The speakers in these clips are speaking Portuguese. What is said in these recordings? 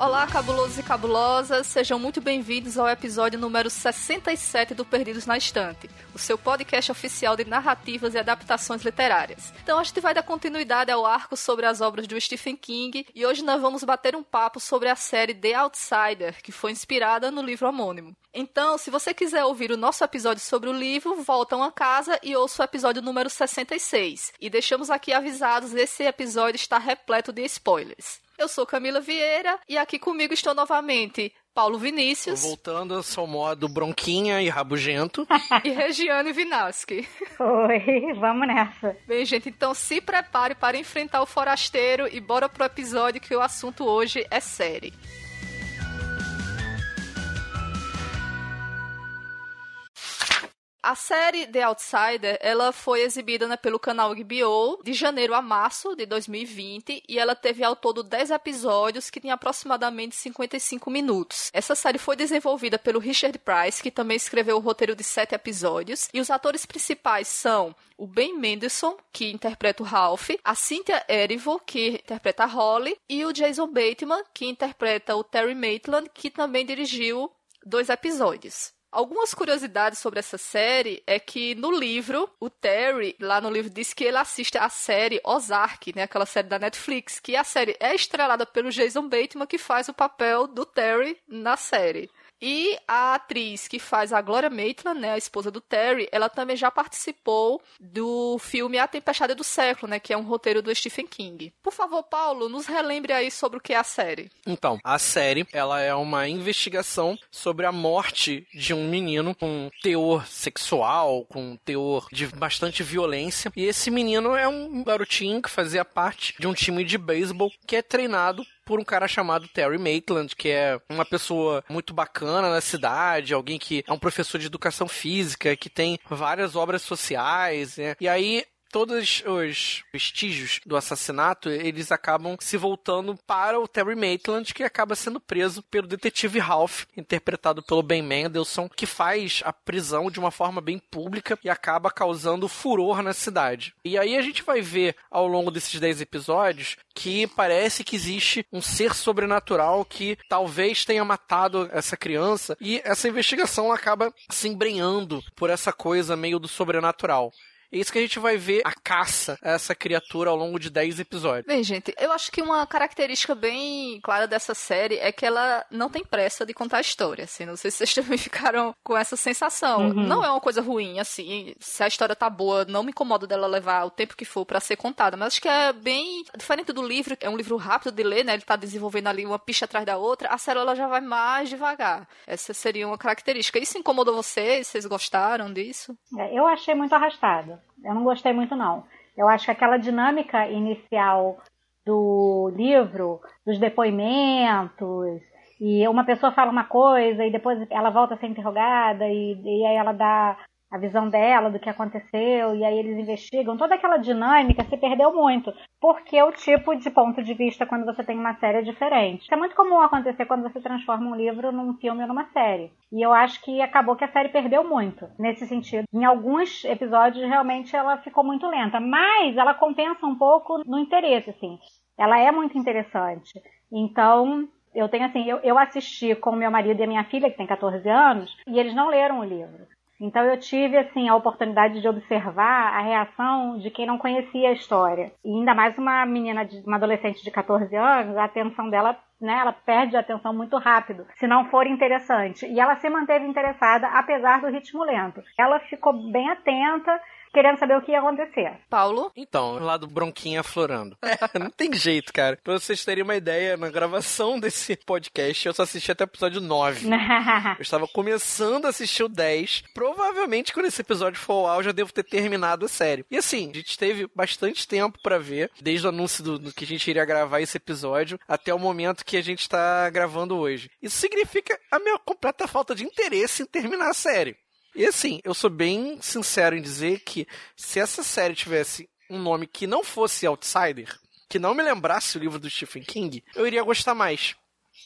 Olá, cabulosos e cabulosas, sejam muito bem-vindos ao episódio número 67 do Perdidos na Estante, o seu podcast oficial de narrativas e adaptações literárias. Então, a gente vai dar continuidade ao arco sobre as obras do Stephen King e hoje nós vamos bater um papo sobre a série The Outsider, que foi inspirada no livro homônimo. Então, se você quiser ouvir o nosso episódio sobre o livro, voltam a casa e ouça o episódio número 66. E deixamos aqui avisados, esse episódio está repleto de spoilers. Eu sou Camila Vieira e aqui comigo estão novamente Paulo Vinícius. Voltando ao seu modo bronquinha e rabugento. e Regiane Vinaschi. Oi, vamos nessa. Bem, gente, então se prepare para enfrentar o forasteiro e bora pro episódio que o assunto hoje é série. A série The Outsider, ela foi exibida né, pelo canal HBO de janeiro a março de 2020 e ela teve ao todo 10 episódios que tem aproximadamente 55 minutos. Essa série foi desenvolvida pelo Richard Price, que também escreveu o roteiro de 7 episódios, e os atores principais são o Ben Mendelsohn, que interpreta o Ralph, a Cynthia Erivo, que interpreta a Holly, e o Jason Bateman, que interpreta o Terry Maitland, que também dirigiu dois episódios. Algumas curiosidades sobre essa série é que no livro, o Terry, lá no livro, diz que ele assiste a série Ozark, né? Aquela série da Netflix, que a série é estrelada pelo Jason Bateman, que faz o papel do Terry na série. E a atriz que faz a Gloria Maitland, né, a esposa do Terry, ela também já participou do filme A Tempestade do Século, né, que é um roteiro do Stephen King. Por favor, Paulo, nos relembre aí sobre o que é a série. Então, a série, ela é uma investigação sobre a morte de um menino com teor sexual, com teor de bastante violência. E esse menino é um garotinho que fazia parte de um time de beisebol que é treinado por um cara chamado Terry Maitland, que é uma pessoa muito bacana na cidade, alguém que é um professor de educação física, que tem várias obras sociais, né? E aí todos os vestígios do assassinato, eles acabam se voltando para o Terry Maitland, que acaba sendo preso pelo detetive Ralph, interpretado pelo Ben Mendelsohn, que faz a prisão de uma forma bem pública e acaba causando furor na cidade. E aí a gente vai ver ao longo desses 10 episódios que parece que existe um ser sobrenatural que talvez tenha matado essa criança e essa investigação acaba se embrenhando por essa coisa meio do sobrenatural. É isso que a gente vai ver a caça a essa criatura ao longo de 10 episódios. Bem, gente, eu acho que uma característica bem clara dessa série é que ela não tem pressa de contar a história, assim. Não sei se vocês também ficaram com essa sensação. Uhum. Não é uma coisa ruim, assim. Se a história tá boa, não me incomoda dela levar o tempo que for para ser contada. Mas acho que é bem diferente do livro, é um livro rápido de ler, né? Ele tá desenvolvendo ali uma picha atrás da outra. A série ela já vai mais devagar. Essa seria uma característica. Isso incomodou vocês? Vocês gostaram disso? É, eu achei muito arrastado. Eu não gostei muito, não. Eu acho que aquela dinâmica inicial do livro, dos depoimentos, e uma pessoa fala uma coisa e depois ela volta a ser interrogada e, e aí ela dá a visão dela do que aconteceu, e aí eles investigam. Toda aquela dinâmica se perdeu muito, porque o tipo de ponto de vista quando você tem uma série é diferente. Isso é muito comum acontecer quando você transforma um livro num filme ou numa série. E eu acho que acabou que a série perdeu muito nesse sentido. Em alguns episódios, realmente, ela ficou muito lenta, mas ela compensa um pouco no interesse, assim. Ela é muito interessante. Então, eu tenho assim, eu, eu assisti com meu marido e minha filha, que tem 14 anos, e eles não leram o livro. Então eu tive assim a oportunidade de observar a reação de quem não conhecia a história. E ainda mais uma menina, de, uma adolescente de 14 anos, a atenção dela, né, ela perde a atenção muito rápido, se não for interessante. E ela se manteve interessada apesar do ritmo lento. Ela ficou bem atenta querendo saber o que ia acontecer. Paulo? Então, lá do Bronquinha aflorando. É, não tem jeito, cara. Pra vocês terem uma ideia, na gravação desse podcast, eu só assisti até o episódio 9. eu estava começando a assistir o 10. Provavelmente, quando esse episódio for ao ar, eu já devo ter terminado a série. E assim, a gente teve bastante tempo para ver, desde o anúncio do, do, que a gente iria gravar esse episódio até o momento que a gente tá gravando hoje. Isso significa a minha completa falta de interesse em terminar a série. E assim, eu sou bem sincero em dizer que se essa série tivesse um nome que não fosse Outsider, que não me lembrasse o livro do Stephen King, eu iria gostar mais.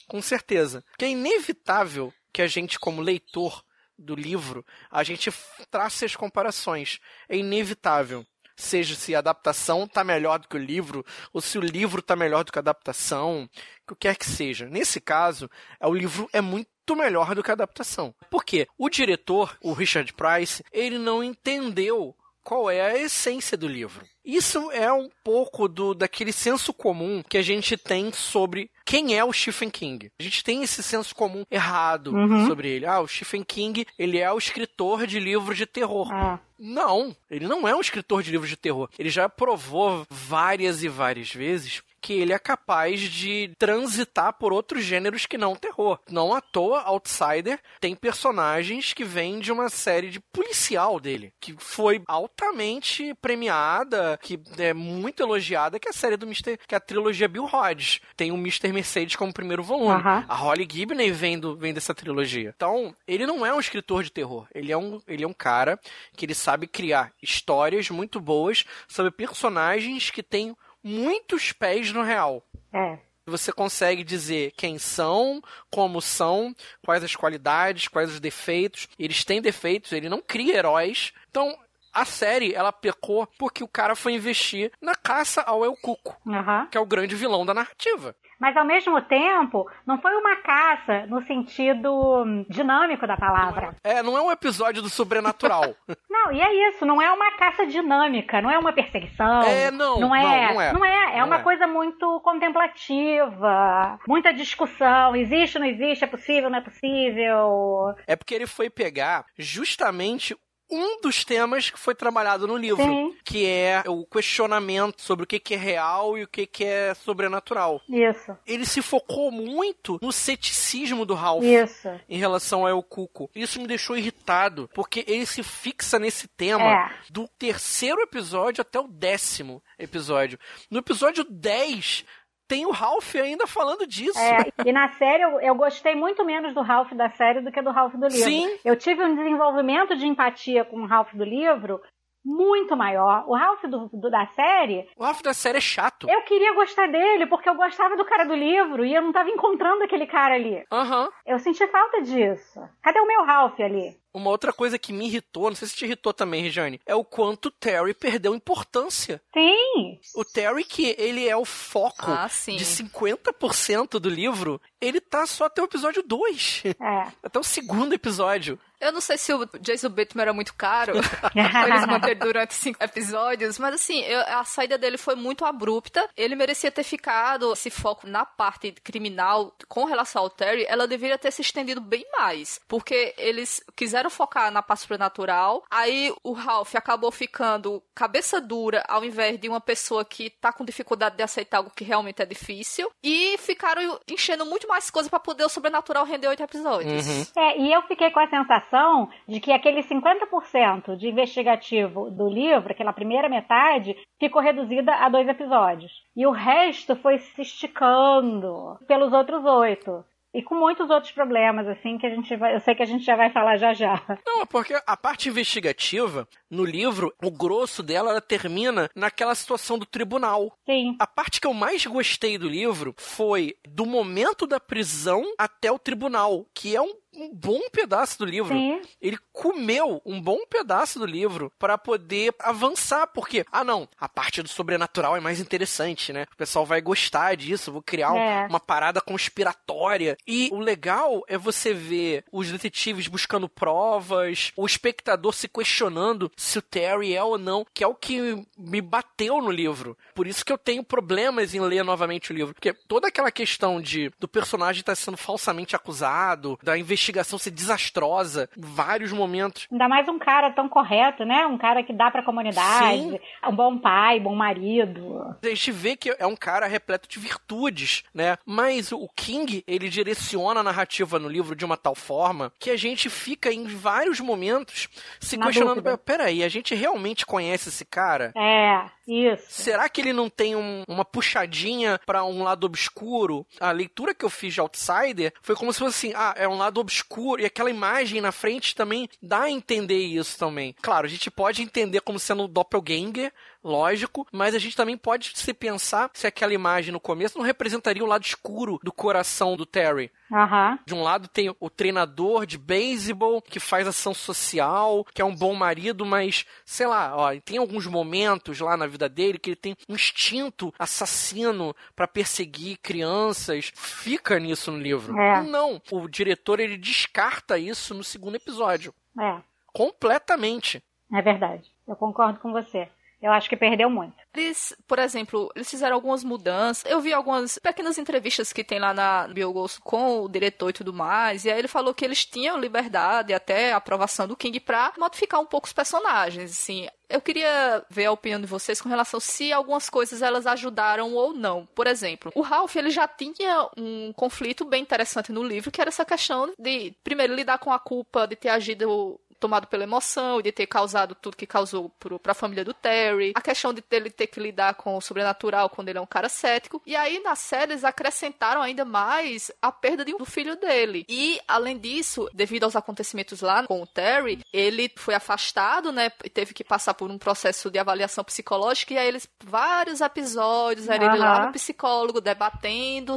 Com certeza. Porque é inevitável que a gente, como leitor do livro, a gente traça as comparações. É inevitável seja se a adaptação está melhor do que o livro, ou se o livro está melhor do que a adaptação, o que quer que seja. Nesse caso, é, o livro é muito melhor do que a adaptação. Por quê? O diretor, o Richard Price, ele não entendeu qual é a essência do livro. Isso é um pouco do daquele senso comum que a gente tem sobre quem é o Stephen King. A gente tem esse senso comum errado uhum. sobre ele. Ah, o Stephen King, ele é o escritor de livros de terror. Ah. Não, ele não é um escritor de livros de terror. Ele já provou várias e várias vezes que ele é capaz de transitar por outros gêneros que não terror. Não à toa, Outsider tem personagens que vêm de uma série de policial dele, que foi altamente premiada, que é muito elogiada, que é a série do Mr. que é a trilogia Bill Hodges. Tem o Mr. Mercedes como primeiro volume. A Holly Gibney vem, do, vem dessa trilogia. Então, ele não é um escritor de terror. Ele é um, ele é um cara que ele sabe criar histórias muito boas sobre personagens que têm muitos pés no real. É. Você consegue dizer quem são, como são, quais as qualidades, quais os defeitos. Eles têm defeitos, ele não cria heróis. Então, a série, ela pecou porque o cara foi investir na caça ao El Cuco, uhum. que é o grande vilão da narrativa. Mas ao mesmo tempo, não foi uma caça no sentido dinâmico da palavra. É, não é um episódio do sobrenatural. não, e é isso, não é uma caça dinâmica, não é uma perseguição. É, não. Não é, não, não é. Não é, é não uma é. coisa muito contemplativa, muita discussão, existe, não existe, é possível, não é possível. É porque ele foi pegar justamente um dos temas que foi trabalhado no livro, Sim. que é o questionamento sobre o que é real e o que é sobrenatural. Isso. Ele se focou muito no ceticismo do Ralph Isso. em relação ao Cuco. Isso me deixou irritado, porque ele se fixa nesse tema é. do terceiro episódio até o décimo episódio. No episódio 10, tem o Ralph ainda falando disso. É, e na série eu, eu, gostei muito menos do Ralph da série do que do Ralph do livro. Sim. Eu tive um desenvolvimento de empatia com o Ralph do livro muito maior. O Ralph do, do, da série. O Ralph da série é chato. Eu queria gostar dele, porque eu gostava do cara do livro e eu não tava encontrando aquele cara ali. Aham. Uhum. Eu senti falta disso. Cadê o meu Ralph ali? Uma outra coisa que me irritou, não sei se te irritou também, Regiane, é o quanto o Terry perdeu importância. Sim. O Terry, que ele é o foco ah, de 50% do livro, ele tá só até o episódio 2. É. Até o segundo episódio. Eu não sei se o Jason Bateman era muito caro pra eles manter durante cinco episódios, mas assim, eu, a saída dele foi muito abrupta. Ele merecia ter ficado esse foco na parte criminal com relação ao Terry. Ela deveria ter se estendido bem mais, porque eles quiseram focar na parte sobrenatural. Aí o Ralph acabou ficando cabeça dura ao invés de uma pessoa que tá com dificuldade de aceitar algo que realmente é difícil. E ficaram enchendo muito mais coisa para poder o sobrenatural render oito episódios. Uhum. É, e eu fiquei com a sensação sensação de que aquele 50% de investigativo do livro, aquela primeira metade, ficou reduzida a dois episódios. E o resto foi se esticando pelos outros oito. E com muitos outros problemas, assim, que a gente vai. Eu sei que a gente já vai falar já já. Não, é porque a parte investigativa, no livro, o grosso dela, ela termina naquela situação do tribunal. Sim. A parte que eu mais gostei do livro foi do momento da prisão até o tribunal, que é um um bom pedaço do livro. Sim. Ele comeu um bom pedaço do livro para poder avançar, porque, ah não, a parte do sobrenatural é mais interessante, né? O pessoal vai gostar disso, vou criar é. uma parada conspiratória. E o legal é você ver os detetives buscando provas, o espectador se questionando se o Terry é ou não, que é o que me bateu no livro. Por isso que eu tenho problemas em ler novamente o livro, porque toda aquela questão de do personagem estar tá sendo falsamente acusado, da investigação investigação ser desastrosa em vários momentos. Ainda mais um cara tão correto, né? Um cara que dá pra comunidade, Sim. um bom pai, bom marido. A gente vê que é um cara repleto de virtudes, né? Mas o King, ele direciona a narrativa no livro de uma tal forma que a gente fica em vários momentos se Na questionando: dúvida. peraí, a gente realmente conhece esse cara? É, isso. Será que ele não tem um, uma puxadinha para um lado obscuro? A leitura que eu fiz de Outsider foi como se fosse assim: ah, é um lado obscuro. E aquela imagem na frente também dá a entender isso também. Claro, a gente pode entender como sendo o doppelganger lógico, mas a gente também pode se pensar se aquela imagem no começo não representaria o lado escuro do coração do Terry. Uhum. De um lado tem o treinador de beisebol que faz ação social, que é um bom marido, mas sei lá, ó, tem alguns momentos lá na vida dele que ele tem um instinto assassino para perseguir crianças. Fica nisso no livro. É. Não, o diretor ele descarta isso no segundo episódio. É, Completamente. é verdade. Eu concordo com você. Eu acho que perdeu muito. Eles, por exemplo, eles fizeram algumas mudanças. Eu vi algumas pequenas entrevistas que tem lá na Biogosto com o diretor e tudo mais. E aí ele falou que eles tinham liberdade até a aprovação do King pra modificar um pouco os personagens. Assim, eu queria ver a opinião de vocês com relação se algumas coisas elas ajudaram ou não. Por exemplo, o Ralph ele já tinha um conflito bem interessante no livro, que era essa questão de, primeiro, lidar com a culpa de ter agido tomado pela emoção e de ter causado tudo que causou para a família do Terry, a questão de ele ter que lidar com o sobrenatural quando ele é um cara cético. E aí na série eles acrescentaram ainda mais a perda de, do filho dele. E além disso, devido aos acontecimentos lá com o Terry, ele foi afastado, né, e teve que passar por um processo de avaliação psicológica e aí eles vários episódios, era ele lá no psicólogo debatendo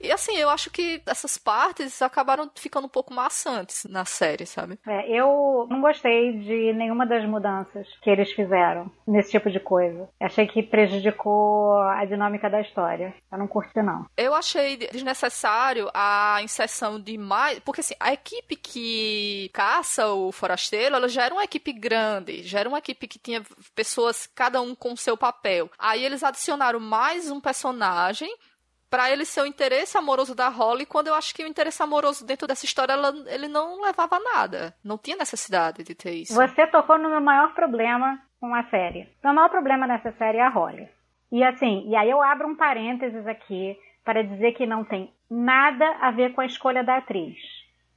e assim, eu acho que essas partes acabaram ficando um pouco maçantes na série, sabe? É, eu não gostei de nenhuma das mudanças que eles fizeram nesse tipo de coisa. Achei que prejudicou a dinâmica da história. Eu não curti, não. Eu achei desnecessário a inserção de mais. Porque assim, a equipe que caça o forasteiro, ela já era uma equipe grande, já era uma equipe que tinha pessoas, cada um com seu papel. Aí eles adicionaram mais um personagem. Pra ele ser o interesse amoroso da Holly, quando eu acho que o interesse amoroso dentro dessa história ela- ele não levava a nada. Não tinha necessidade de ter isso. Você tocou no meu maior problema com a série. O meu maior problema nessa série é a Holly. E assim, e aí eu abro um parênteses aqui para dizer que não tem nada a ver com a escolha da atriz.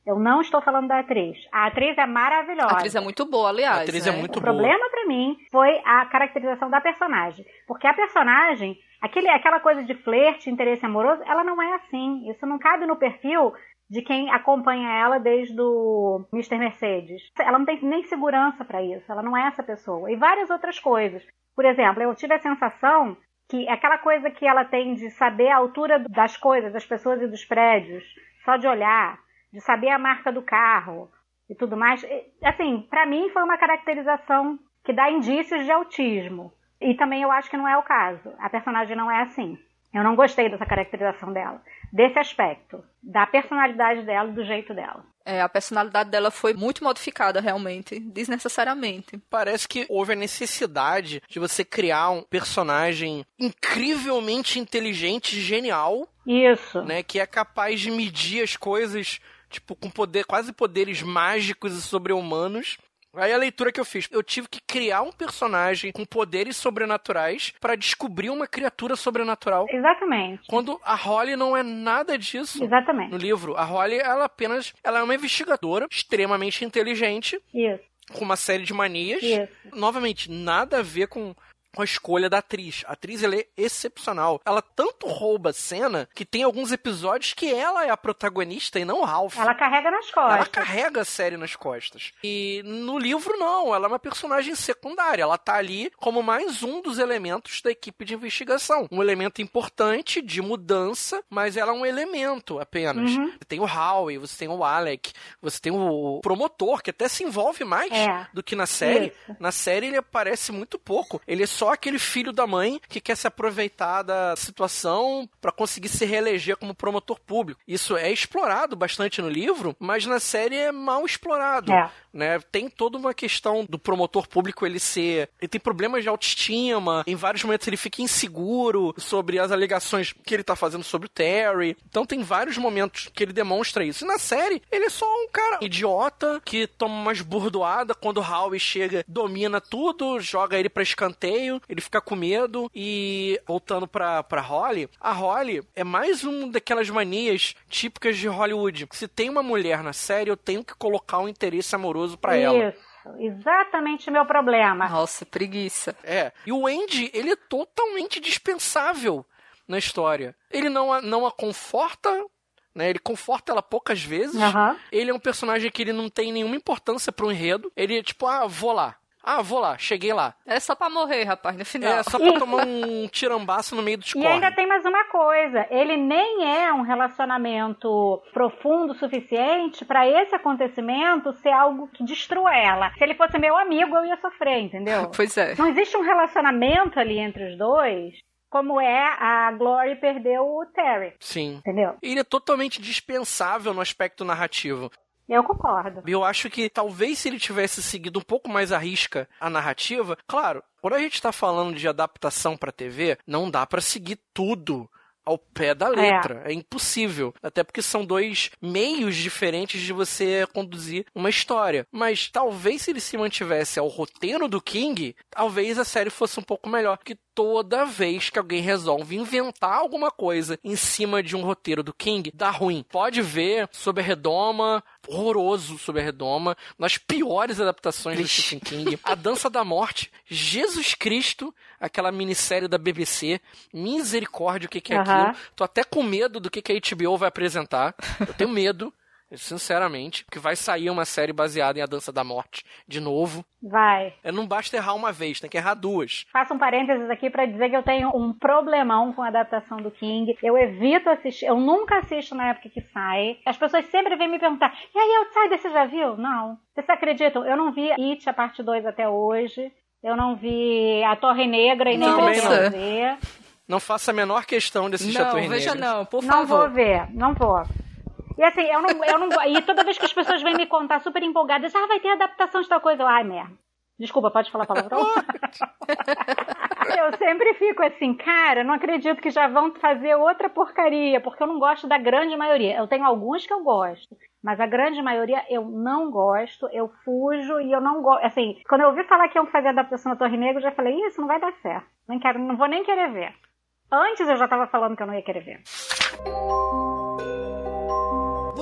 Eu não estou falando da atriz. A atriz é maravilhosa. A atriz é muito boa, aliás. A atriz né? é muito o boa. problema pra mim foi a caracterização da personagem. Porque a personagem, aquele, aquela coisa de flerte, interesse amoroso, ela não é assim. Isso não cabe no perfil de quem acompanha ela desde o Mr. Mercedes. Ela não tem nem segurança pra isso. Ela não é essa pessoa. E várias outras coisas. Por exemplo, eu tive a sensação que aquela coisa que ela tem de saber a altura das coisas, das pessoas e dos prédios, só de olhar, de saber a marca do carro e tudo mais, assim, pra mim foi uma caracterização que dá indícios de autismo. E também eu acho que não é o caso. A personagem não é assim. Eu não gostei dessa caracterização dela, desse aspecto, da personalidade dela e do jeito dela. É, a personalidade dela foi muito modificada, realmente, desnecessariamente. Parece que houve a necessidade de você criar um personagem incrivelmente inteligente, genial, Isso. né, que é capaz de medir as coisas, tipo, com poder, quase poderes mágicos e sobre-humanos. Aí a leitura que eu fiz, eu tive que criar um personagem com poderes sobrenaturais pra descobrir uma criatura sobrenatural. Exatamente. Quando a Holly não é nada disso. Exatamente. No livro, a Holly, ela apenas, ela é uma investigadora extremamente inteligente, Isso. com uma série de manias. Isso. Novamente, nada a ver com, com a escolha da atriz. A atriz ela é excepcional. Ela tanto rouba a cena que tem alguns episódios que ela é a protagonista e não o Ralph. Ela carrega nas Ela costas. carrega a série nas costas. E no livro, não. Ela é uma personagem secundária. Ela tá ali como mais um dos elementos da equipe de investigação. Um elemento importante de mudança, mas ela é um elemento apenas. Uhum. Você tem o Howie, você tem o Alec, você tem o promotor, que até se envolve mais É. do que na série. Isso. Na série ele aparece muito pouco. Ele é só aquele filho da mãe que quer se aproveitar da situação pra conseguir se reeleger como promotor público. Isso é explorado bastante no livro, mas na série é mal explorado. É. Né? Tem toda uma questão do promotor público ele ser. Ele tem problemas de autoestima, em vários momentos ele fica inseguro sobre as alegações que ele tá fazendo sobre o Terry. Então tem vários momentos que ele demonstra isso. E na série, ele é só um cara idiota que toma umas burdoadas quando o Howie chega, domina tudo, joga ele pra escanteio, ele fica com medo. E voltando pra, pra Holly, a Holly é mais um daquelas manias típicas de Hollywood. Se tem uma mulher na série, eu tenho que colocar um interesse amoroso pra ela. Isso. Exatamente o meu problema. Nossa, preguiça. É. E o Andy, ele é totalmente dispensável na história. Ele não a, não a conforta, né? Ele conforta ela poucas vezes. Aham. Ele é um personagem que ele não tem nenhuma importância pro enredo. Ele é tipo, ah, vou lá. Ah, vou lá, cheguei lá. É só pra morrer, rapaz, no final. É só pra tomar um tirambaço no meio dos E ainda tem mais uma coisa, ele nem é um relacionamento profundo o suficiente pra esse acontecimento ser algo que destrua ela. Se ele fosse meu amigo, eu ia sofrer, entendeu? Pois é. Não existe um relacionamento ali entre os dois, como é a Glory perdeu o Terry, Sim. entendeu? Ele é totalmente dispensável no aspecto narrativo. Eu concordo. Eu acho que talvez se ele tivesse seguido um pouco mais à risca a narrativa, claro, quando a gente tá falando de adaptação pra TV, não dá pra seguir tudo ao pé da letra. É. impossível. Até porque são dois meios diferentes de você conduzir uma história. Mas talvez se ele se mantivesse ao roteiro do King, talvez a série fosse um pouco melhor. Porque toda vez que alguém resolve inventar alguma coisa em cima de um roteiro do King, dá ruim. Pode ver sob a redoma, horroroso sob a redoma, nas piores adaptações do Stephen King. A Dança da Morte, Jesus Cristo, aquela minissérie da BBC, misericórdia, o que, que é Aham. aquilo. Tô até com medo do que, que a HBO vai apresentar. Eu tenho medo. Sinceramente, que vai sair uma série baseada em A Dança da Morte de novo. Vai. É, não basta errar uma vez, tem que errar duas. Faço um parênteses aqui pra dizer que eu tenho um problemão com a adaptação do King. Eu evito assistir, eu nunca assisto na época que sai. As pessoas sempre vêm me perguntar: e aí, Outsider, você já viu? Não. Vocês acreditam? Eu não vi It, a parte 2 até hoje. Eu não vi a Torre Negra e nem pretendo não. ver. Não faça a menor questão de assistir a Não, Torre veja Negra. não, por Não vou favor. ver, não vou. E assim, eu não, eu não E toda vez que as pessoas vêm me contar super empolgadas, ah, vai ter adaptação de tal coisa. Eu, ai, merda. Desculpa, pode falar palavrão? eu sempre fico assim, cara, não acredito que já vão fazer outra porcaria, porque eu não gosto da grande maioria. Eu tenho alguns que eu gosto, mas a grande maioria eu não gosto, eu fujo e eu não gosto. Assim, quando eu ouvi falar que iam fazer adaptação da Torre Negra, eu já falei, isso não vai dar certo. Não, quero, não vou nem querer ver. Antes eu já tava falando que eu não ia querer ver.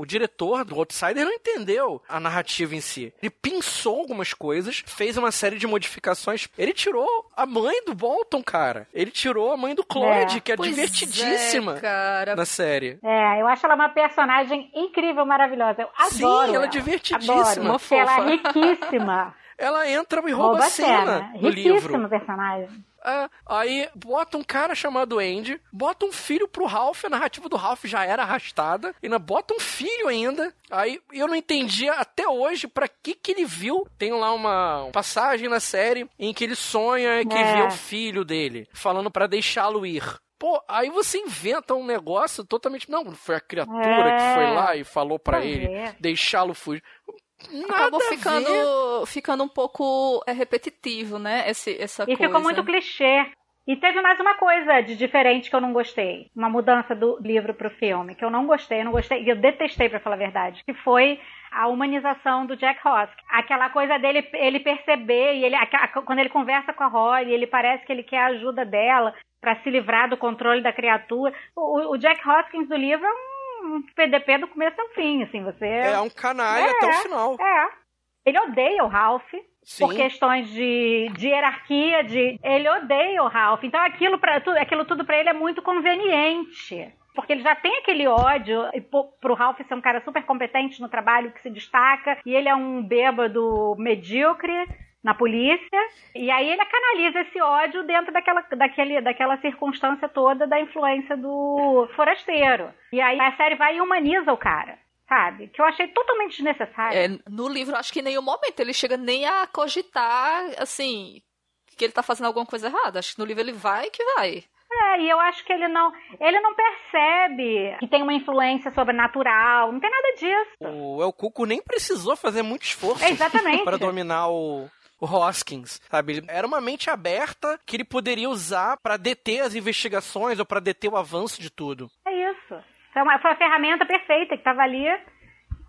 O diretor do Outsider não entendeu a narrativa em si. Ele pensou algumas coisas, fez uma série de modificações. Ele tirou a mãe do Bolton, cara. Ele tirou a mãe do Cloyd, É. que é Pois divertidíssima é, cara. na série. É, eu acho ela uma personagem incrível, maravilhosa. Eu Sim, adoro. ela é divertidíssima. Adoro, Uma porque ela fofa. é riquíssima. Ela entra e rouba, Rouba a a cena cena. no livro. Riquíssima personagem. É, aí bota um cara chamado Andy, bota um filho pro Ralph, a narrativa do Ralph já era arrastada, e bota um filho ainda. Aí eu não entendia até hoje pra que que ele viu. Tem lá uma passagem na série em que ele sonha que É. vê o filho dele, falando pra deixá-lo ir. Pô, aí você inventa um negócio totalmente. Não, foi a criatura É. que foi lá e falou pra Pois ele é. deixá-lo fugir. Nada Acabou ficando, ficando um pouco é, repetitivo, né? Esse, essa E coisa. ficou muito clichê. E teve mais uma coisa de diferente que eu não gostei. Uma mudança do livro pro filme, que eu não gostei, eu não gostei, e eu detestei, pra falar a verdade, que foi a humanização do Jack Hoskins. Aquela coisa dele, ele perceber, e ele, a- a- quando ele conversa com a Holly, ele parece que ele quer a ajuda dela pra se livrar do controle da criatura. O, o Jack Hoskins do livro é um PDP do começo ao fim, assim, você... É um canalha É. até o final. É. Ele odeia o Ralph Sim. por questões de, de hierarquia, de ele odeia o Ralph. Então aquilo, pra, tu- aquilo tudo pra ele é muito conveniente. Porque ele já tem aquele ódio e pro Ralph ser um cara super competente no trabalho, que se destaca, e ele é um bêbado medíocre na polícia, e aí ele canaliza esse ódio dentro daquela, daquele, daquela circunstância toda da influência do forasteiro. E aí a série vai e humaniza o cara, sabe? Que eu achei totalmente desnecessário. É, no livro, acho que em nenhum momento ele chega nem a cogitar, assim, que ele tá fazendo alguma coisa errada. Acho que no livro ele vai que vai. É, e eu acho que ele não, ele não percebe que tem uma influência sobrenatural, não tem nada disso. O El Cuco nem precisou fazer muito esforço É, exatamente. para dominar o, o Hoskins, sabe? Ele era uma mente aberta que ele poderia usar para deter as investigações ou para deter o avanço de tudo. É isso. Foi uma, foi uma ferramenta perfeita que estava ali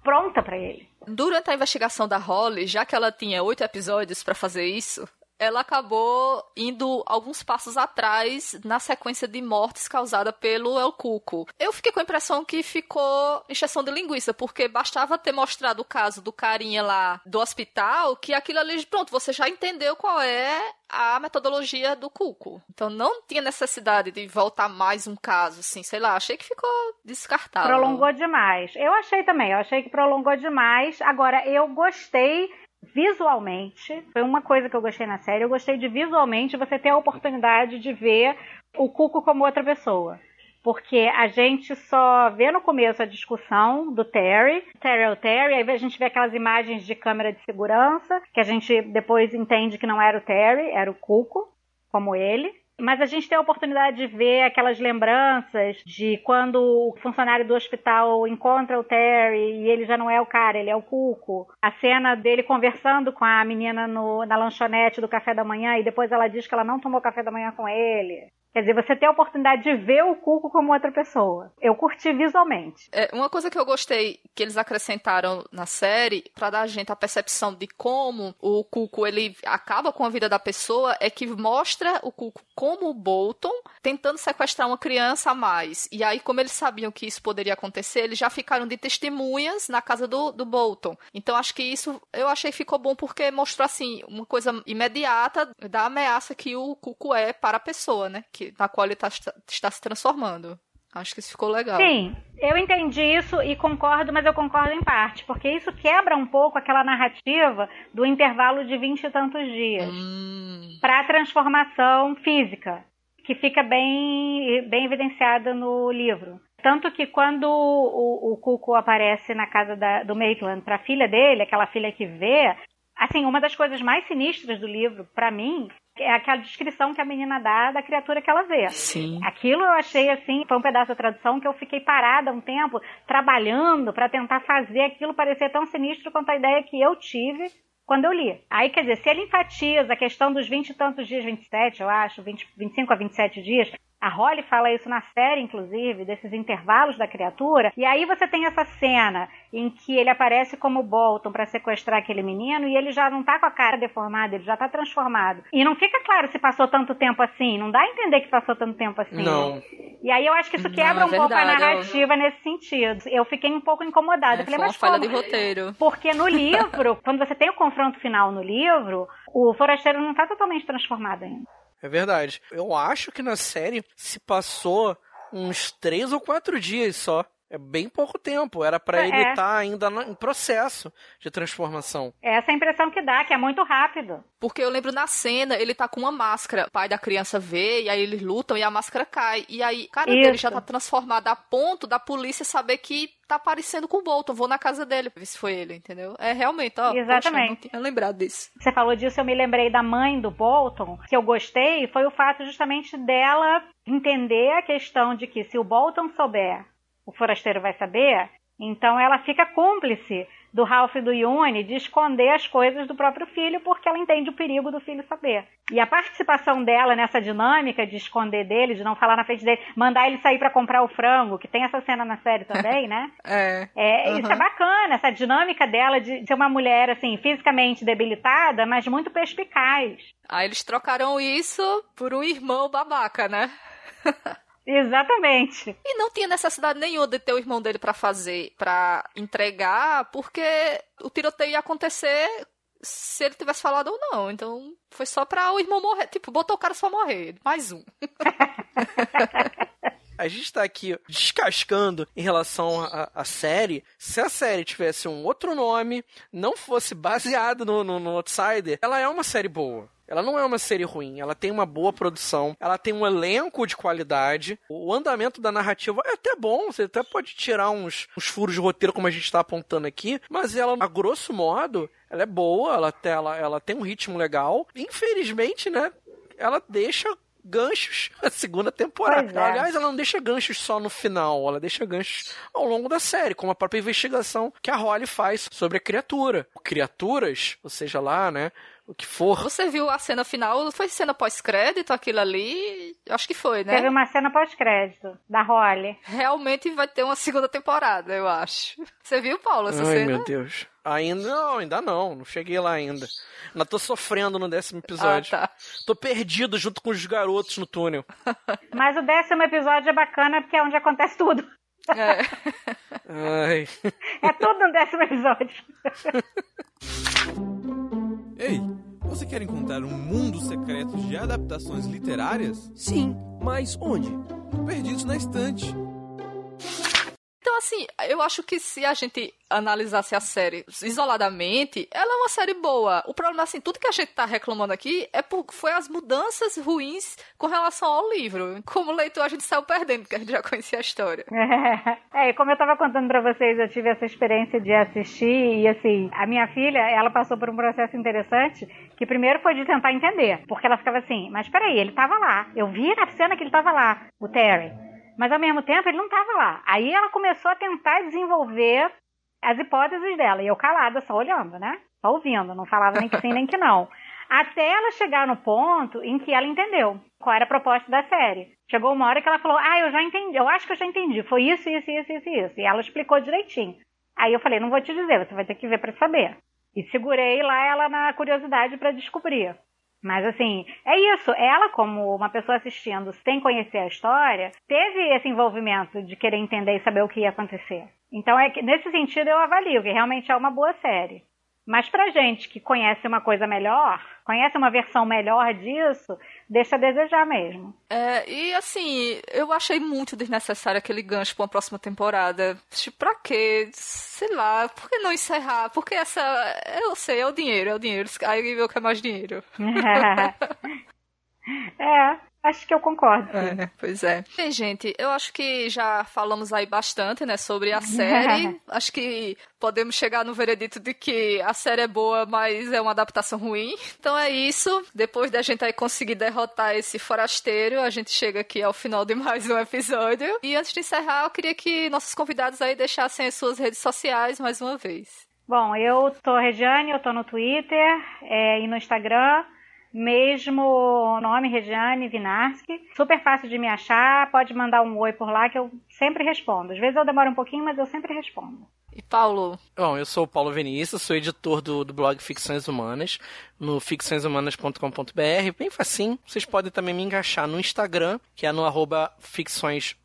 pronta pra ele. Durante a investigação da Holly, já que ela tinha oito episódios pra fazer isso, ela acabou indo alguns passos atrás na sequência de mortes causada pelo El Cuco. Eu fiquei com a impressão que ficou encheção de linguiça, porque bastava ter mostrado o caso do carinha lá do hospital, que aquilo ali, pronto, você já entendeu qual é a metodologia do Cuco. Então não tinha necessidade de voltar mais um caso, assim, sei lá, achei que ficou descartado. Prolongou demais. Eu achei também, eu achei que prolongou demais. Agora, eu gostei visualmente, foi uma coisa que eu gostei na série, eu gostei de visualmente você ter a oportunidade de ver o Cuco como outra pessoa. Porque a gente só vê no começo a discussão do Terry, Terry é o Terry, aí a gente vê aquelas imagens de câmera de segurança, que a gente depois entende que não era o Terry, era o Cuco, como ele. Mas a gente tem a oportunidade de ver aquelas lembranças de quando o funcionário do hospital encontra o Terry e ele já não é o cara, ele é o Cuco. A cena dele conversando com a menina no, na lanchonete do café da manhã e depois ela diz que ela não tomou café da manhã com ele. Quer dizer, você tem a oportunidade de ver o Cuco como outra pessoa. Eu curti visualmente. É, uma coisa que eu gostei que eles acrescentaram na série, para dar a gente a percepção de como o Cuco ele acaba com a vida da pessoa, é que mostra o Cuco como o Bolton tentando sequestrar uma criança a mais. E aí, como eles sabiam que isso poderia acontecer, eles já ficaram de testemunhas na casa do, do Bolton. Então, acho que isso eu achei ficou bom porque mostrou, assim, uma coisa imediata da ameaça que o Cuco é para a pessoa, né? Na qual ele tá, está se transformando. Acho que isso ficou legal. Sim, eu entendi isso e concordo, mas eu concordo em parte, porque isso quebra um pouco aquela narrativa do intervalo de vinte e tantos dias hum. para a transformação física, que fica bem, bem evidenciada no livro. Tanto que quando o, o Cuco aparece na casa da, do Maitland para a filha dele, aquela filha que vê, assim, uma das coisas mais sinistras do livro, para mim, é aquela descrição que a menina dá da criatura que ela vê. Sim. Aquilo eu achei assim, foi um pedaço da tradução que eu fiquei parada um tempo trabalhando para tentar fazer aquilo parecer tão sinistro quanto a ideia que eu tive quando eu li. Aí, quer dizer, se ele enfatiza a questão dos 20 e tantos dias, 27, eu acho, 20, 25 a 27 dias, a Holly fala isso na série, inclusive, desses intervalos da criatura. E aí você tem essa cena em que ele aparece como Bolton para sequestrar aquele menino e ele já não tá com a cara deformada, ele já tá transformado. E não fica claro se passou tanto tempo assim, não dá a entender que passou tanto tempo assim. Não. E aí eu acho que isso quebra não, é um pouco a narrativa eu... nesse sentido. Eu fiquei um pouco incomodada. É, falei, foi mas uma falha como? de roteiro. Porque no livro, quando você tem o confronto final no livro, o forasteiro não tá totalmente transformado ainda. É verdade. Eu acho que na série se passou uns três ou quatro dias só. É bem pouco tempo. Era para é. ele estar tá ainda em processo de transformação. É essa a impressão que dá, que é muito rápido. Porque eu lembro na cena, ele tá com uma máscara. O pai da criança vê, e aí eles lutam e a máscara cai. E aí, cara, ele já tá transformado a ponto da polícia saber que tá parecendo com o Bolton. Vou na casa dele pra ver se foi ele, entendeu? É realmente, ó. Exatamente. Poxa, não tinha lembrado disso. Você falou disso, eu me lembrei da mãe do Bolton, que eu gostei, foi o fato justamente dela entender a questão de que se o Bolton souber o forasteiro vai saber, então ela fica cúmplice do Ralph e do Yune de esconder as coisas do próprio filho porque ela entende o perigo do filho saber. E a participação dela nessa dinâmica de esconder dele, de não falar na frente dele, mandar ele sair para comprar o frango, que tem essa cena na série também, né? é. é uhum. Isso é bacana, essa dinâmica dela de ser uma mulher, assim, fisicamente debilitada, mas muito perspicaz. Aí eles trocaram isso por um irmão babaca, né? Exatamente. E não tinha necessidade nenhuma de ter o irmão dele para fazer, para entregar, porque o tiroteio ia acontecer se ele tivesse falado ou não. Então foi só pra o irmão morrer. Tipo, botou o cara só morrer. Mais um. a gente está aqui descascando em relação à série. Se a série tivesse um outro nome, não fosse baseada no, no, no Outsider, ela é uma série boa. Ela não é uma série ruim, ela tem uma boa produção, ela tem um elenco de qualidade, o andamento da narrativa é até bom, você até pode tirar uns, uns furos de roteiro, como a gente está apontando aqui, mas ela, a grosso modo, ela é boa, ela, ela, ela tem um ritmo legal. Infelizmente, né, ela deixa ganchos a segunda temporada. É. Aliás, ela não deixa ganchos só no final, ela deixa ganchos ao longo da série, como a própria investigação que a Holly faz sobre a criatura. Criaturas, ou seja lá, né, o que for. Você viu a cena final? Foi cena pós-crédito aquilo ali? Acho que foi, né? Teve uma cena pós-crédito da Holly. Realmente vai ter uma segunda temporada, eu acho. Você viu, Paulo, essa Ai, cena? Ai, meu Deus. Ainda não, ainda não. Não cheguei lá ainda. Ainda tô sofrendo no décimo episódio. Ah, tá. Tô perdido junto com os garotos no túnel. Mas o décimo episódio é bacana porque é onde acontece tudo. É. Ai. É tudo no décimo episódio. Ei, você quer encontrar um mundo secreto de adaptações literárias? Sim, mas onde? Perdidos na estante. Então, assim, eu acho que se a gente analisasse a série isoladamente, ela é uma série boa. O problema, assim, tudo que a gente tá reclamando aqui é por, foi as mudanças ruins com relação ao livro. Como leitor, a gente saiu perdendo, porque a gente já conhecia a história. É, e como eu tava contando pra vocês, eu tive essa experiência de assistir e assim, a minha filha, ela passou por um processo interessante, que primeiro foi de tentar entender, porque ela ficava assim, mas peraí, ele tava lá, eu vi na cena que ele tava lá, o Terry, mas ao mesmo tempo ele não tava lá. Aí ela começou a tentar desenvolver as hipóteses dela, e eu calada, só olhando, né? Só ouvindo, não falava nem que sim nem que não. Até ela chegar no ponto em que ela entendeu qual era a proposta da série. Chegou uma hora que ela falou: Ah, eu já entendi, eu acho que eu já entendi. Foi isso, isso, isso, isso, isso. E ela explicou direitinho. Aí eu falei: Não vou te dizer, você vai ter que ver para saber. E segurei lá ela na curiosidade para descobrir. Mas assim, é isso. Ela, como uma pessoa assistindo sem conhecer a história, teve esse envolvimento de querer entender e saber o que ia acontecer. Então, é que, nesse sentido, eu avalio que realmente é uma boa série. Mas pra gente que conhece uma coisa melhor, conhece uma versão melhor disso, deixa a desejar mesmo. É, e assim, eu achei muito desnecessário aquele gancho pra uma próxima temporada. Tipo, pra quê? Sei lá, por que não encerrar? Porque essa. Eu sei, é o dinheiro, é o dinheiro. Aí eu quero mais dinheiro. é, acho que eu concordo. É, pois é. Bem, gente, eu acho que já falamos aí bastante, né, sobre a série. acho que podemos chegar no veredito de que a série é boa, mas é uma adaptação ruim. Então é isso. Depois da gente aí conseguir derrotar esse forasteiro, a gente chega aqui ao final de mais um episódio. E antes de encerrar, eu queria que nossos convidados aí deixassem as suas redes sociais mais uma vez. Bom, eu tô Regiane, eu tô no Twitter é, e no Instagram. Mesmo nome, Regiane Vinarski. Super fácil de me achar. Pode mandar um oi por lá que eu sempre respondo. Às vezes eu demoro um pouquinho, mas eu sempre respondo. E Paulo? Bom, eu sou o Paulo Vinícius, sou editor do, do blog Ficções Humanas, no ficçõeshumanas.com.br, bem facinho. Vocês podem também me encaixar no Instagram, que é no arroba ficções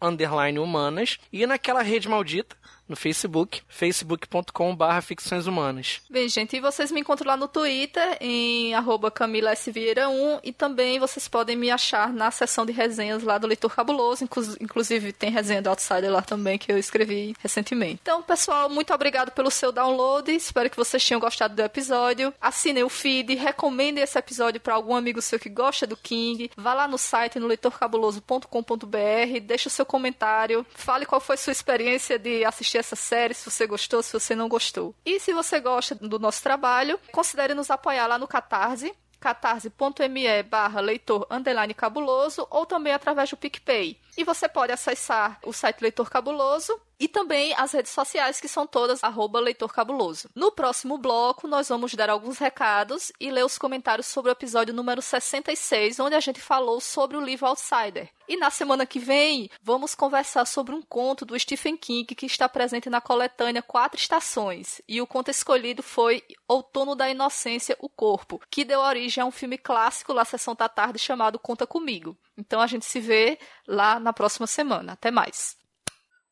humanas, e naquela rede maldita, no Facebook, facebook.com.br ficções humanas. Bem, gente, e vocês me encontram lá no Twitter, em arroba Camila S. Vieira 1, e também vocês podem me achar na seção de resenhas lá do Leitor Cabuloso, inclusive tem resenha do Outsider lá também, que eu escrevi recentemente. Então, pessoal, muito obrigado pelo seu download, espero que vocês tenham gostado do episódio. Assinem o feed, recomendem esse episódio para algum amigo seu que gosta do King, vá lá no site, no leitorcabuloso.com.br, deixe o seu comentário, fale qual foi a sua experiência de assistir essa série, se você gostou, se você não gostou. E se você gosta do nosso trabalho, considere nos apoiar lá no Catarse, catarse.me barra leitor underline cabuloso ou também através do PicPay. E você pode acessar o site Leitor Cabuloso e também as redes sociais que são todas arroba Leitor Cabuloso. No próximo bloco, nós vamos dar alguns recados e ler os comentários sobre o episódio número 66, onde a gente falou sobre o livro Outsider. E na semana que vem, vamos conversar sobre um conto do Stephen King que está presente na coletânea Quatro Estações. E o conto escolhido foi Outono da Inocência, o Corpo, que deu origem a um filme clássico lá Sessão da Tarde chamado Conta Comigo. Então a gente se vê lá na próxima semana. Até mais.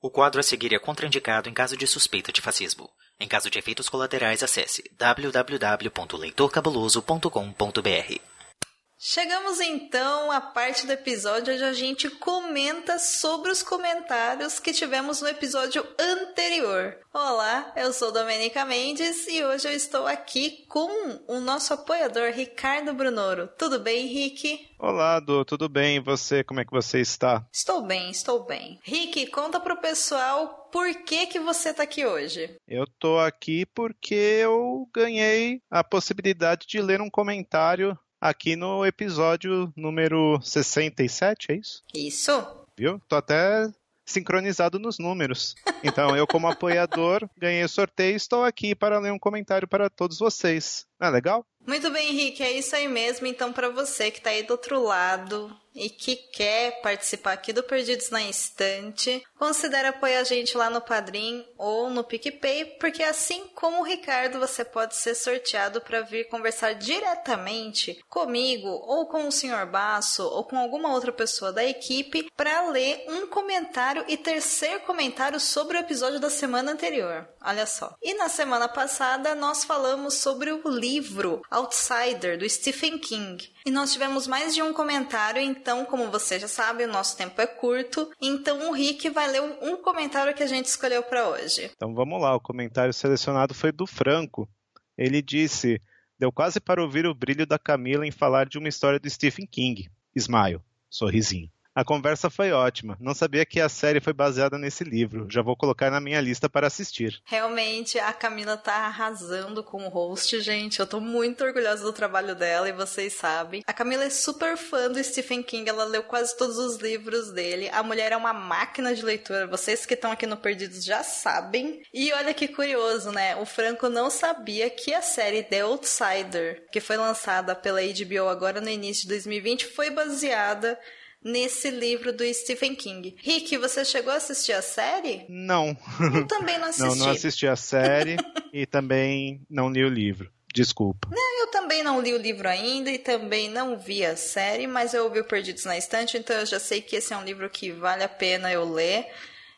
O quadro a seguir é contraindicado em caso de suspeita de fascismo. Em caso de efeitos colaterais, acesse www.leitorcabuloso.com.br. Chegamos então à parte do episódio onde a gente comenta sobre os comentários que tivemos no episódio anterior. Olá, eu sou Domenica Mendes e hoje eu estou aqui com o nosso apoiador Ricardo Brunoro. Tudo bem, Rick? Olá, Du, tudo bem? E você, como é que você está? Estou bem, estou bem. Rick, conta pro pessoal por que que você tá aqui hoje. Eu tô aqui porque eu ganhei a possibilidade de ler um comentário aqui no episódio número 67, é isso? Isso. Viu? Tô até sincronizado nos números. Então, eu como apoiador ganhei o sorteio e estou aqui para ler um comentário para todos vocês. Ah, legal? Muito bem, Henrique, é isso aí mesmo. Então, para você que tá aí do outro lado e que quer participar aqui do Perdidos na Estante, considere apoiar a gente lá no Padrim ou no PicPay, porque assim como o Ricardo, você pode ser sorteado para vir conversar diretamente comigo ou com o Sr. Basso ou com alguma outra pessoa da equipe para ler um comentário e terceiro comentário sobre o episódio da semana anterior. Olha só. E na semana passada nós falamos sobre o livro Outsider do Stephen King. E nós tivemos mais de um comentário, então, como você já sabe, o nosso tempo é curto. Então, o Rick vai ler um comentário que a gente escolheu para hoje. Então vamos lá, o comentário selecionado foi do Franco. Ele disse: Deu quase para ouvir o brilho da Camila em falar de uma história do Stephen King. Smile, sorrisinho. A conversa foi ótima. Não sabia que a série foi baseada nesse livro. Já vou colocar na minha lista para assistir. Realmente, a Camila tá arrasando com o host, gente. Eu tô muito orgulhosa do trabalho dela e vocês sabem. A Camila é super fã do Stephen King, ela leu quase todos os livros dele. A mulher é uma máquina de leitura. Vocês que estão aqui no Perdidos já sabem. E olha que curioso, né? O Franco não sabia que a série The Outsider, que foi lançada pela HBO agora no início de 2020, foi baseada nesse livro do Stephen King. Rick, você chegou a assistir a série? Não. Eu também não assisti. Não, não assisti a série e também não li o livro. Desculpa. Não, eu também não li o livro ainda e também não vi a série, mas eu ouvi o Perdidos na Estante, então eu já sei que esse é um livro que vale a pena eu ler.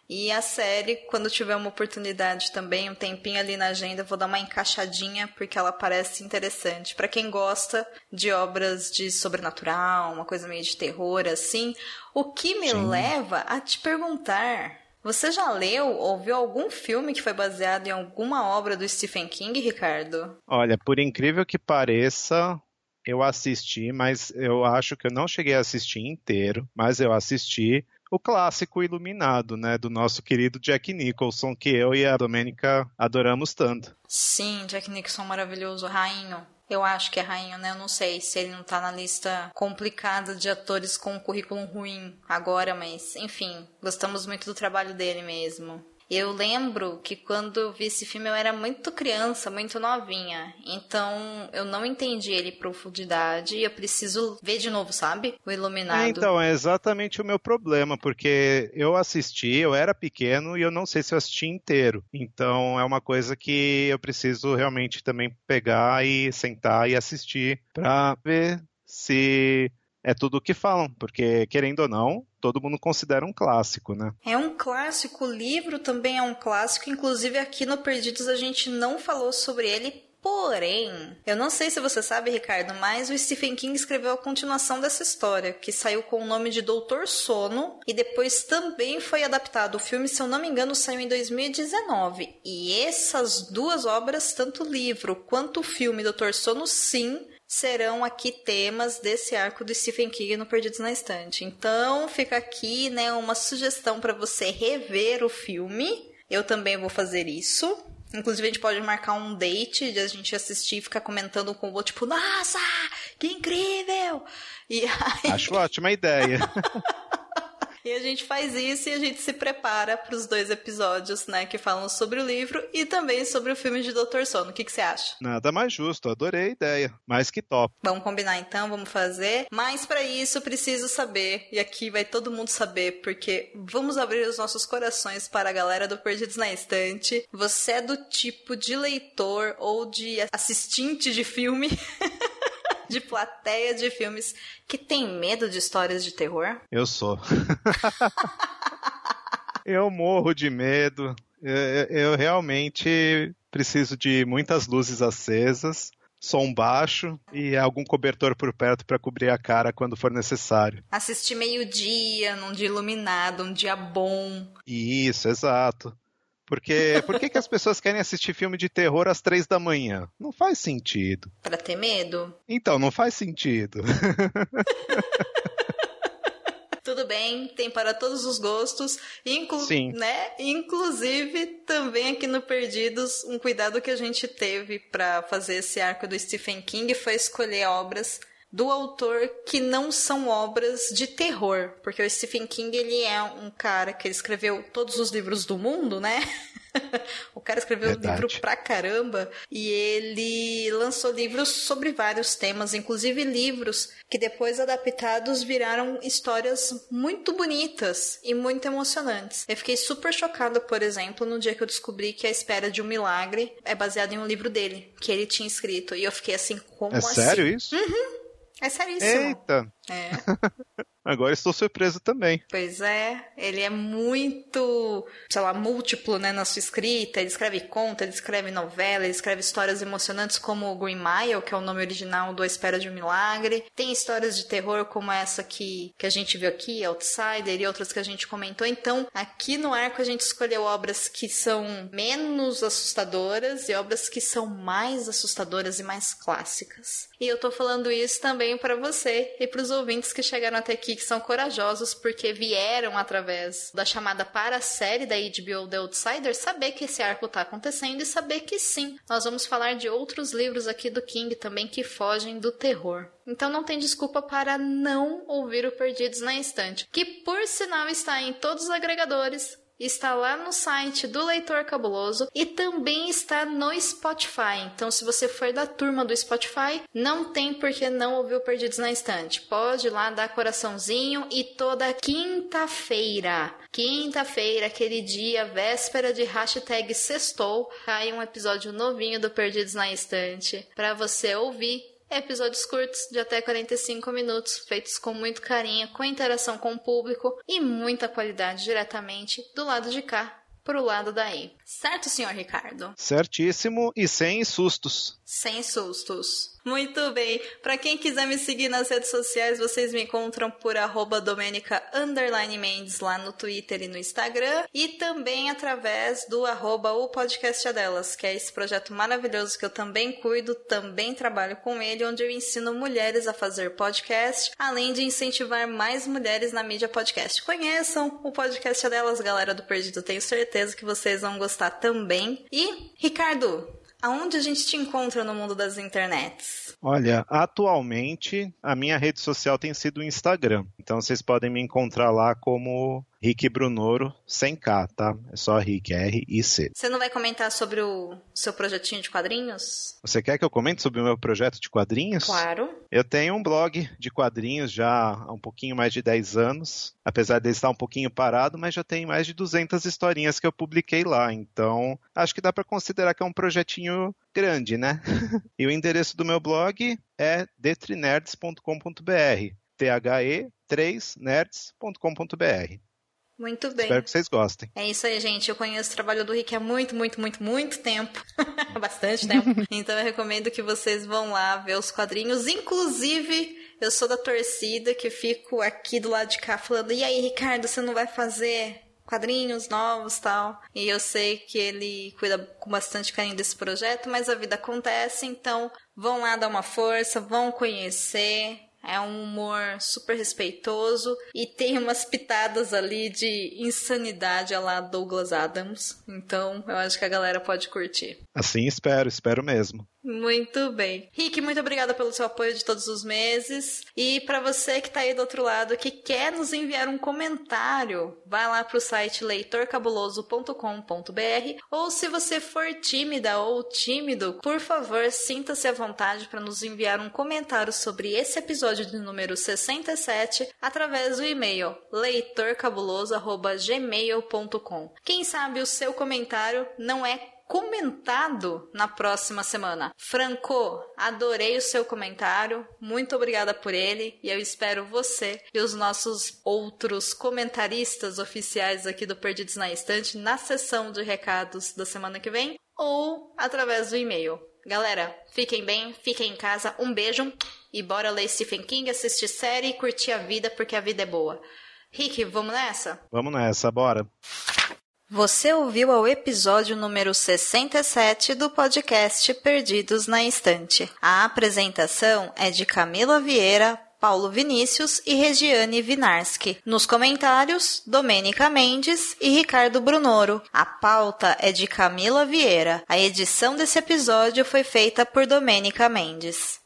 E a série, quando tiver uma oportunidade também, um tempinho ali na agenda, vou dar uma encaixadinha porque ela parece interessante. Para quem gosta de obras de sobrenatural, uma coisa meio de terror assim, o que me Sim. leva a te perguntar: você já leu ou viu algum filme que foi baseado em alguma obra do Stephen King, Ricardo? Olha, por incrível que pareça, eu assisti, mas eu acho que eu não cheguei a assistir inteiro, mas eu assisti o clássico Iluminado, né, do nosso querido Jack Nicholson, que eu e a Domênica adoramos tanto. Sim, Jack Nicholson maravilhoso, rainho. Eu acho que é rainho, né? Eu não sei se ele não tá na lista complicada de atores com um currículo ruim agora, mas enfim, gostamos muito do trabalho dele mesmo. Eu lembro que quando eu vi esse filme eu era muito criança, muito novinha. Então eu não entendi ele em profundidade e eu preciso ver de novo, sabe? O Iluminado. Então, é exatamente o meu problema, porque eu assisti, eu era pequeno e eu não sei se eu assisti inteiro. Então é uma coisa que eu preciso realmente também pegar e sentar e assistir pra ver se é tudo o que falam, porque querendo ou não, todo mundo considera um clássico, né? É um clássico, o livro também é um clássico, inclusive aqui no Perdidos a gente não falou sobre ele. Porém, eu não sei se você sabe, Ricardo, mas o Stephen King escreveu a continuação dessa história, que saiu com o nome de Doutor Sono e depois também foi adaptado. O filme, se eu não me engano, saiu em 2019. E essas duas obras, tanto o livro quanto o filme Doutor Sono, sim, serão aqui temas desse arco do Stephen King no Perdidos na Estante. Então, fica aqui, né, uma sugestão para você rever o filme. Eu também vou fazer isso. Inclusive, a gente pode marcar um date de a gente assistir e ficar comentando com o outro, tipo, nossa, que incrível! E aí... Acho ótima ideia. E a gente faz isso e a gente se prepara para os dois episódios, né, que falam sobre o livro e também sobre o filme de Doutor Sono. O que, que você acha? Nada mais justo, adorei a ideia. Mais que top. Vamos combinar então, vamos fazer. Mas para isso preciso saber, e aqui vai todo mundo saber, porque vamos abrir os nossos corações para a galera do Perdidos na Estante. Você é do tipo de leitor ou de assistente de filme? de plateia de filmes que tem medo de histórias de terror? Eu sou. eu morro de medo. Eu, eu, realmente preciso de muitas luzes acesas, som baixo e algum cobertor por perto para cobrir a cara quando for necessário. Assistir meio-dia, num dia iluminado, um dia bom. Isso, exato. Porque por que, que as pessoas querem assistir filme de terror às três da manhã? Não faz sentido. Pra ter medo? Então, não faz sentido. Tudo bem, tem para todos os gostos, inclu Sim. né? Inclusive também aqui no Perdidos, um cuidado que a gente teve para fazer esse arco do Stephen King foi escolher obras do autor que não são obras de terror, porque o Stephen King ele é um cara que escreveu todos os livros do mundo, né? o cara escreveu Verdade. livro pra caramba e ele lançou livros sobre vários temas, inclusive livros que depois adaptados viraram histórias muito bonitas e muito emocionantes. Eu fiquei super chocada, por exemplo, no dia que eu descobri que A Espera de um Milagre é baseado em um livro dele, que ele tinha escrito. E eu fiquei assim, como É assim? sério isso? É seríssimo. Eita! É. Agora estou surpreso também. Pois é, ele é muito, sei lá, múltiplo, né, na sua escrita. Ele escreve conta, ele escreve novela, ele escreve histórias emocionantes como Green Mile, que é o nome original do A Espera de um Milagre. Tem histórias de terror como essa que, que a gente viu aqui, Outsider, e outras que a gente comentou. Então, aqui no arco a gente escolheu obras que são menos assustadoras e obras que são mais assustadoras e mais clássicas. E eu tô falando isso também para você e para os ouvintes que chegaram até aqui, que são corajosos porque vieram através da chamada para a série da HBO The Outsider saber que esse arco tá acontecendo e saber que sim, nós vamos falar de outros livros aqui do King também que fogem do terror. Então não tem desculpa para não ouvir o Perdidos na Estante, que por sinal está em todos os agregadores, está lá no site do Leitor Cabuloso e também está no Spotify. Então, se você for da turma do Spotify, não tem por que não ouvir o Perdidos na Estante. Pode ir lá dar coraçãozinho e toda quinta-feira, quinta-feira, aquele dia, véspera de hashtag sextou, cai um episódio novinho do Perdidos na Estante para você ouvir Episódios curtos de até 45 minutos, feitos com muito carinho, com interação com o público e muita qualidade diretamente do lado de cá pro lado daí. Certo, senhor Ricardo? Certíssimo e sem sustos. Sem sustos. Muito bem. Para quem quiser me seguir nas redes sociais, vocês me encontram por arroba Domenica Mendes lá no Twitter e no Instagram. E também através do arroba o podcast delas, que é esse projeto maravilhoso que eu também cuido, também trabalho com ele, onde eu ensino mulheres a fazer podcast, além de incentivar mais mulheres na mídia podcast. Conheçam o podcast delas, galera do Perdido. Tenho certeza que vocês vão gostar também. E, Ricardo, aonde a gente te encontra no mundo das internets? Olha, atualmente a minha rede social tem sido o Instagram. Então vocês podem me encontrar lá como Rick Brunoro, sem K, tá? É só Rick, R-I-C. Você não vai comentar sobre o seu projetinho de quadrinhos? Você quer que eu comente sobre o meu projeto de quadrinhos? Claro. Eu tenho um blog de quadrinhos já há um pouquinho mais de 10 anos, apesar de estar um pouquinho parado, mas já tem mais de 200 historinhas que eu publiquei lá, então acho que dá para considerar que é um projetinho grande, né? e o endereço do meu blog é detrinerds.com.br, the3nerds.com.br. Muito bem. Espero que vocês gostem. É isso aí, gente. Eu conheço o trabalho do Rick há muito, muito, muito, muito tempo. Bastante tempo. Então eu recomendo que vocês vão lá ver os quadrinhos. Inclusive, eu sou da torcida que fico aqui do lado de cá falando: e aí, Ricardo, você não vai fazer quadrinhos novos tal. E eu sei que ele cuida com bastante carinho desse projeto, mas a vida acontece, então vão lá dar uma força, vão conhecer. É um humor super respeitoso e tem umas pitadas ali de insanidade a lá Douglas Adams. Então eu acho que a galera pode curtir. Assim espero, espero mesmo. Muito bem. Rick, muito obrigada pelo seu apoio de todos os meses. E para você que tá aí do outro lado que quer nos enviar um comentário, vai lá pro site leitorcabuloso.com.br ou se você for tímida ou tímido, por favor, sinta-se à vontade para nos enviar um comentário sobre esse episódio de número 67 através do e-mail leitorcabuloso@gmail.com. Quem sabe o seu comentário não é comentado na próxima semana. Franco, adorei o seu comentário, muito obrigada por ele e eu espero você e os nossos outros comentaristas oficiais aqui do Perdidos na Estante na sessão de recados da semana que vem ou através do e-mail. Galera, fiquem bem, fiquem em casa, um beijo e bora ler Stephen King, assistir série e curtir a vida porque a vida é boa. Rick, vamos nessa? Vamos nessa, bora. Você ouviu ao episódio número 67 do podcast Perdidos na Estante. A apresentação é de Camila Vieira, Paulo Vinícius e Regiane Vinarski. Nos comentários, Domênica Mendes e Ricardo Brunoro. A pauta é de Camila Vieira. A edição desse episódio foi feita por Domênica Mendes.